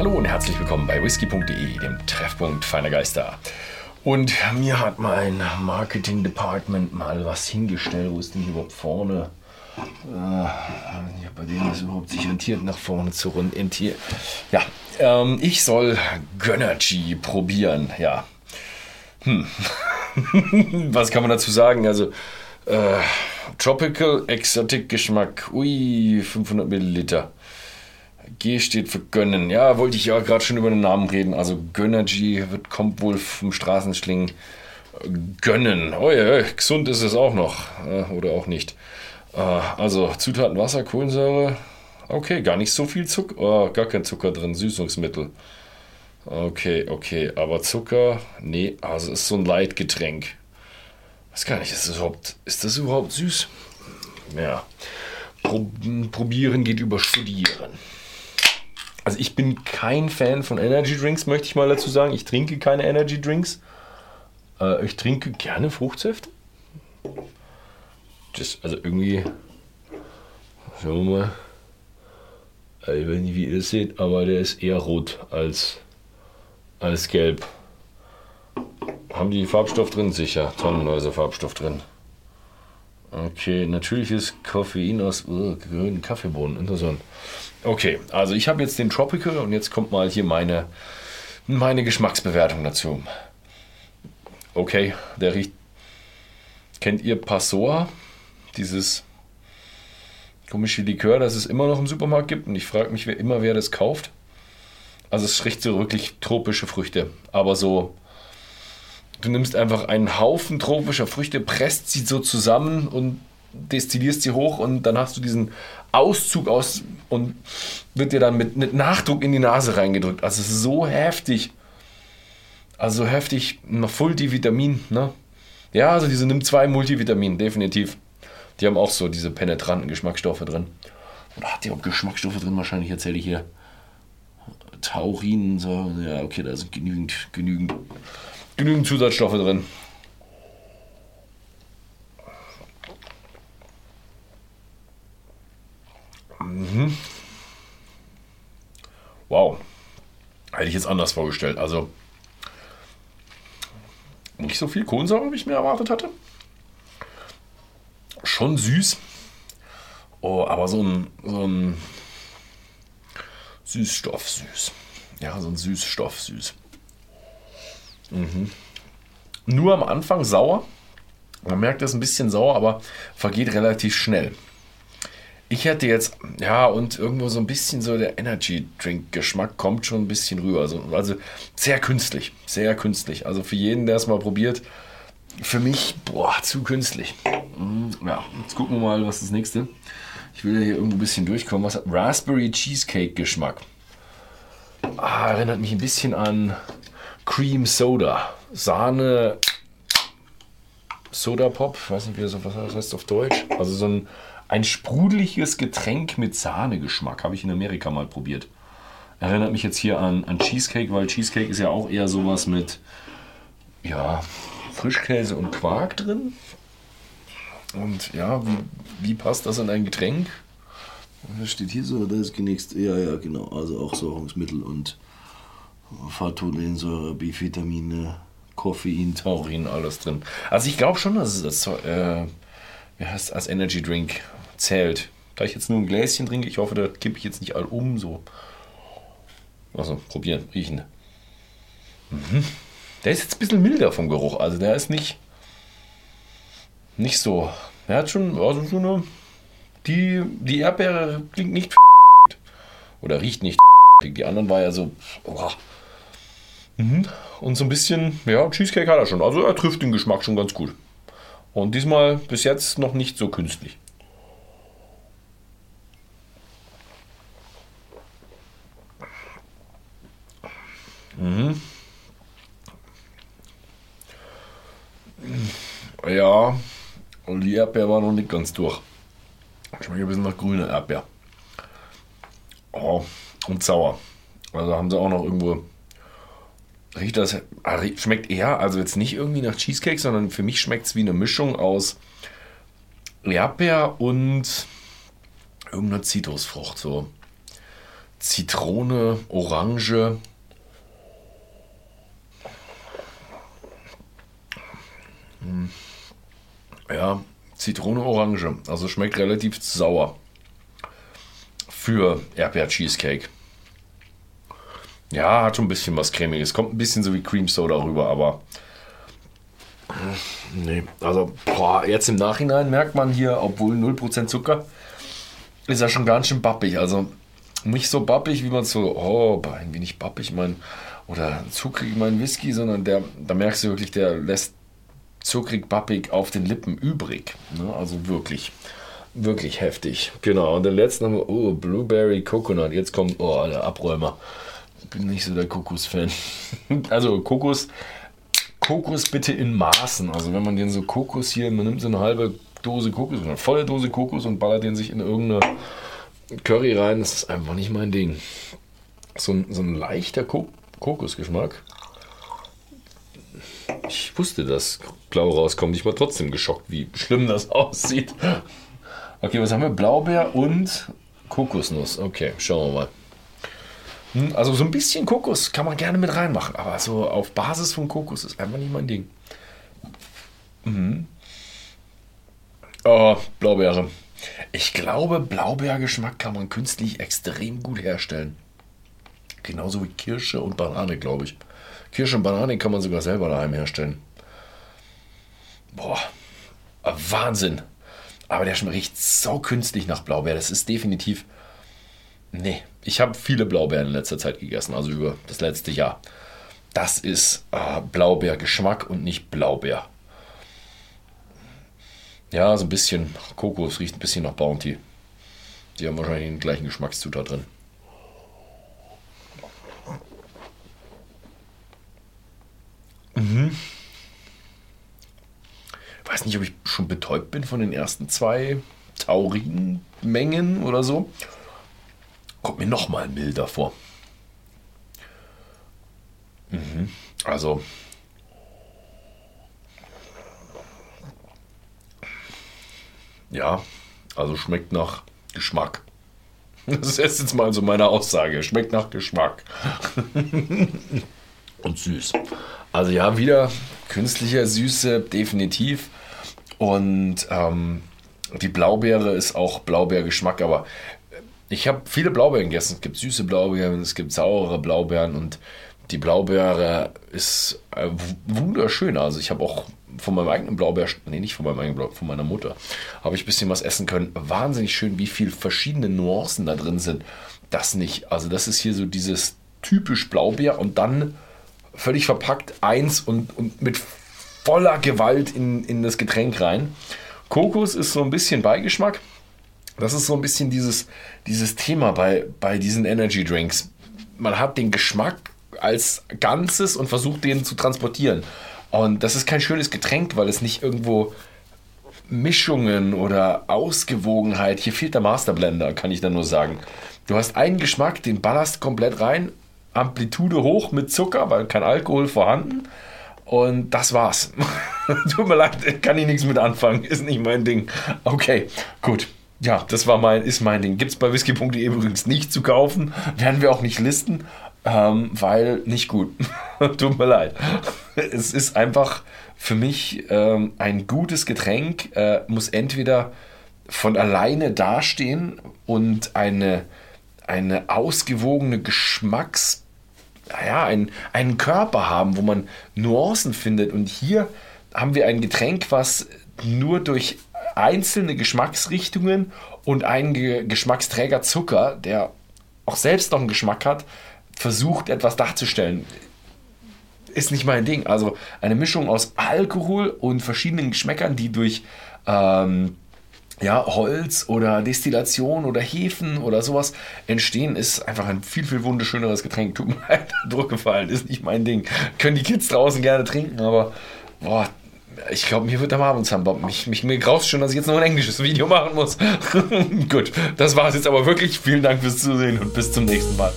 Hallo und herzlich willkommen bei whisky.de, dem Treffpunkt feiner Geister. Und mir hat mein Marketing Department mal was hingestellt. Wo ist denn überhaupt vorne? Äh, bei denen ist überhaupt sich rentiert, nach vorne zu rentieren. Ja, ähm, ich soll Gönnergy probieren. Ja. Hm. was kann man dazu sagen? Also, äh, Tropical Exotic Geschmack. Ui, 500 Milliliter. G steht für gönnen. Ja, wollte ich ja gerade schon über den Namen reden. Also Gönnergy wird, kommt wohl vom Straßenschlingen. Gönnen. Oh ja, gesund ist es auch noch. Äh, oder auch nicht. Äh, also Zutaten Wasser, Kohlensäure. Okay, gar nicht so viel Zucker. Oh, gar kein Zucker drin. Süßungsmittel. Okay, okay. Aber Zucker, nee, also ist so ein Leitgetränk. Weiß gar nicht, ist das überhaupt, ist das überhaupt süß? Ja. Probieren geht über Studieren. Also ich bin kein Fan von Energy Drinks, möchte ich mal dazu sagen. Ich trinke keine Energy Drinks. Äh, ich trinke gerne Fruchtsäfte. Das, also irgendwie, schauen wir mal. Ich weiß nicht, wie ihr das seht, aber der ist eher rot als, als gelb. Haben die Farbstoff drin? Sicher. Tonnenweise Farbstoff drin. Okay, natürliches Koffein aus uh, grünen Kaffeebohnen. Interessant. Okay, also ich habe jetzt den Tropical und jetzt kommt mal hier meine, meine Geschmacksbewertung dazu. Okay, der riecht. Kennt ihr Passoa? Dieses komische Likör, das es immer noch im Supermarkt gibt und ich frage mich wer immer, wer das kauft. Also es riecht so wirklich tropische Früchte, aber so du nimmst einfach einen Haufen tropischer Früchte, presst sie so zusammen und destillierst sie hoch und dann hast du diesen Auszug aus und wird dir dann mit, mit Nachdruck in die Nase reingedrückt. Also es ist so heftig. Also heftig, Multivitamin, ne? Ja, also diese nimmt zwei Multivitamin, definitiv. Die haben auch so diese penetranten Geschmacksstoffe drin. Oder hat die auch Geschmacksstoffe drin? Wahrscheinlich erzähle ich hier Taurin, so. Ja, okay, da sind genügend, genügend, genügend Zusatzstoffe drin. Mhm. Wow. Hätte ich jetzt anders vorgestellt. Also nicht so viel Kohlensäure, wie ich mir erwartet hatte. Schon süß. Oh, aber so ein, so ein Süßstoff süß. Ja, so ein Süßstoff süß. Mhm. Nur am Anfang sauer. Man merkt, es ist ein bisschen sauer, aber vergeht relativ schnell. Ich hätte jetzt, ja, und irgendwo so ein bisschen so der Energy Drink Geschmack kommt schon ein bisschen rüber. Also, also sehr künstlich, sehr künstlich. Also für jeden, der es mal probiert, für mich, boah, zu künstlich. Mhm, ja, jetzt gucken wir mal, was das nächste. Ich will hier irgendwo ein bisschen durchkommen. Was hat Raspberry Cheesecake Geschmack? Ah, erinnert mich ein bisschen an Cream Soda. Sahne, Soda Pop, ich weiß nicht, wie das, was das heißt auf Deutsch. Also so ein ein sprudeliges Getränk mit Sahnegeschmack habe ich in Amerika mal probiert. Erinnert mich jetzt hier an, an Cheesecake, weil Cheesecake ist ja auch eher sowas mit ja, Frischkäse und Quark drin. Und ja, wie, wie passt das in ein Getränk? Das steht hier so, das ist genächst. Ja, ja, genau. Also auch Säurungsmittel und Phytolensäure, B-Vitamine, Koffein, Taurin, alles drin. Also ich glaube schon, dass es das, äh, wie heißt, als Energy Drink zählt. Da ich jetzt nur ein Gläschen trinke, ich hoffe, da kippe ich jetzt nicht all um. So. Also probieren, riechen. Mhm. Der ist jetzt ein bisschen milder vom Geruch. Also der ist nicht, nicht so. Er hat schon, also so eine. Die, die Erdbeere klingt nicht oder riecht nicht. Die anderen war ja so. Oh. Mhm. Und so ein bisschen, ja, Cheesecake hat er schon. Also er trifft den Geschmack schon ganz gut. Und diesmal bis jetzt noch nicht so künstlich. Mhm. Ja, und die Erdbeer war noch nicht ganz durch. Schmeckt ein bisschen nach grüner Erdbeer. Oh, und sauer. Also haben sie auch noch irgendwo. Riecht das. Ah, schmeckt eher, also jetzt nicht irgendwie nach Cheesecake, sondern für mich schmeckt es wie eine Mischung aus Erdbeer und irgendeiner Zitrusfrucht. So Zitrone, Orange. Ja, Zitrone, Orange. Also schmeckt relativ sauer. Für Erdbeer-Cheesecake. Ja, hat schon ein bisschen was Cremiges. Kommt ein bisschen so wie Cream Soda rüber, aber. Nee, also boah, jetzt im Nachhinein merkt man hier, obwohl 0% Zucker, ist er schon ganz schön bappig. Also nicht so bappig, wie man so, oh, ein wenig bappig, mein, oder zuckrig mein Whisky, sondern der, da merkst du wirklich, der lässt zuckrig bappig auf den Lippen übrig. Ne? Also wirklich, wirklich heftig. Genau, und den letzten haben wir, oh, Blueberry Coconut. Jetzt kommt, oh, der Abräumer. Bin nicht so der Kokos-Fan. also Kokos, Kokos bitte in Maßen. Also wenn man den so Kokos hier, man nimmt so eine halbe Dose Kokos, eine volle Dose Kokos und ballert den sich in irgendeine Curry rein, das ist einfach nicht mein Ding. So ein, so ein leichter Ko Kokosgeschmack. Ich wusste, dass blau rauskommt. Ich war trotzdem geschockt, wie schlimm das aussieht. Okay, was haben wir? Blaubeer und Kokosnuss. Okay, schauen wir mal. Hm, also so ein bisschen Kokos kann man gerne mit reinmachen, aber so auf Basis von Kokos ist einfach nicht mein Ding. Mhm. Oh, Blaubeere. Ich glaube, Blaubeergeschmack kann man künstlich extrem gut herstellen. Genauso wie Kirsche und Banane, glaube ich. Kirsche und Banane kann man sogar selber daheim herstellen. Boah, Wahnsinn. Aber der riecht so künstlich nach Blaubeer. Das ist definitiv. Nee, ich habe viele Blaubeeren in letzter Zeit gegessen, also über das letzte Jahr. Das ist äh, Blaubeergeschmack und nicht Blaubeer. Ja, so ein bisschen Kokos, riecht ein bisschen nach Bounty. Die haben wahrscheinlich den gleichen Geschmackszutat drin. Mhm. Weiß nicht, ob ich schon betäubt bin von den ersten zwei Taurinmengen oder so. Kommt mir noch mal milder vor. Mhm. Also Ja, also schmeckt nach Geschmack. Das ist jetzt mal so meine Aussage. Schmeckt nach Geschmack. Und süß. Also ja, wieder künstlicher Süße, definitiv. Und ähm, die Blaubeere ist auch Blaubeergeschmack, aber ich habe viele Blaubeeren gegessen. Es gibt süße Blaubeeren, es gibt saure Blaubeeren und die Blaubeere ist äh, wunderschön. Also ich habe auch von meinem eigenen Blaubeer, nee, nicht von meinem eigenen Blaubeer, von meiner Mutter, habe ich ein bisschen was essen können. Wahnsinnig schön, wie viele verschiedene Nuancen da drin sind. Das nicht. Also das ist hier so dieses typisch Blaubeer und dann völlig verpackt eins und, und mit voller Gewalt in, in das Getränk rein. Kokos ist so ein bisschen Beigeschmack. Das ist so ein bisschen dieses, dieses Thema bei, bei diesen Energy Drinks. Man hat den Geschmack als Ganzes und versucht den zu transportieren. Und das ist kein schönes Getränk, weil es nicht irgendwo Mischungen oder Ausgewogenheit, hier fehlt der Masterblender, kann ich da nur sagen. Du hast einen Geschmack, den ballerst komplett rein, Amplitude hoch mit Zucker, weil kein Alkohol vorhanden. Und das war's. Tut mir leid, kann ich nichts mit anfangen, ist nicht mein Ding. Okay, gut. Ja, das war mein, ist mein Ding. Gibt es bei whisky.de übrigens nicht zu kaufen, werden wir auch nicht listen. Ähm, weil nicht gut. Tut mir leid. Es ist einfach für mich ähm, ein gutes Getränk, äh, muss entweder von alleine dastehen und eine, eine ausgewogene Geschmacks, ja, einen, einen Körper haben, wo man Nuancen findet. Und hier haben wir ein Getränk, was nur durch einzelne Geschmacksrichtungen und einen Geschmacksträger Zucker, der auch selbst noch einen Geschmack hat, versucht, etwas darzustellen. Ist nicht mein Ding. Also eine Mischung aus Alkohol und verschiedenen Geschmäckern, die durch ähm, ja, Holz oder Destillation oder Hefen oder sowas entstehen, ist einfach ein viel, viel wunderschöneres Getränk. Tut mir leid, durchgefallen, ist nicht mein Ding. Können die Kids draußen gerne trinken, aber boah, ich glaube, mir wird der Marvin mich, mich, Mir graust schon, dass ich jetzt noch ein englisches Video machen muss. Gut, das war es jetzt aber wirklich. Vielen Dank fürs Zusehen und bis zum nächsten Mal.